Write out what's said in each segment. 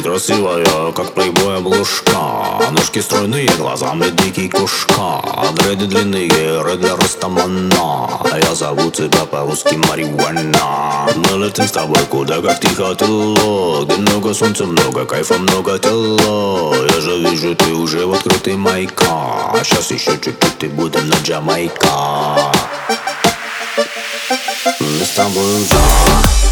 красивая, как плейбой обложка Ножки стройные, глазами дикий кошка Дреды длинные, для Растамана. Я зову тебя по-русски Мариуана Мы летим с тобой куда, как тихо тело Где много солнца, много кайфа, много тела. Я же вижу, ты уже в открытый майка. Сейчас еще чуть-чуть и будем на Джамайка. Мы с тобой уже,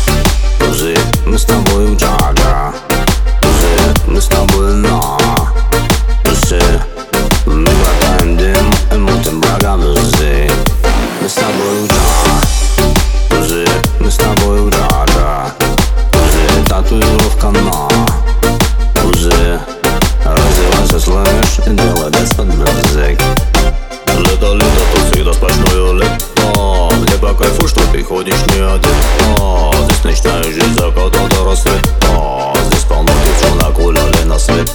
ночная жизнь закатом до рассвета Здесь полно девчонок гуляли на света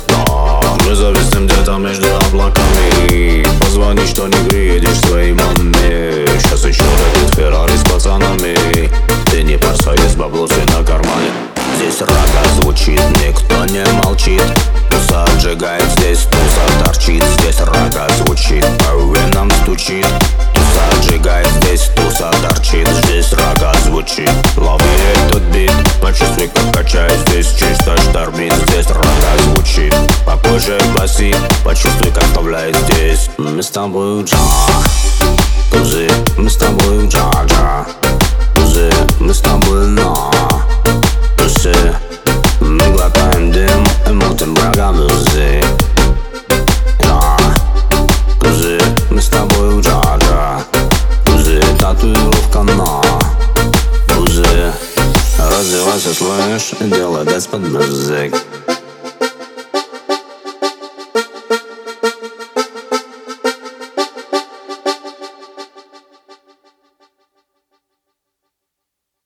Мы зависим где-то между облаками Позвони, что не приедешь своей маме Сейчас еще летит Феррари с пацанами Ты не парься, есть баблосы на кармане Здесь рага звучит, никто не молчит Туса отжигает Попозже басит, почувствуй, как вставляет здесь. Мы с тобой джа, тузы, мы с тобой джа, джа Тузы, мы с тобой на, тусы Мы глотаем дым и мутим врага музы Да, тузы, мы с тобой джа, джа Тузы, татуировка на Развивайся, слышь, делай без под музык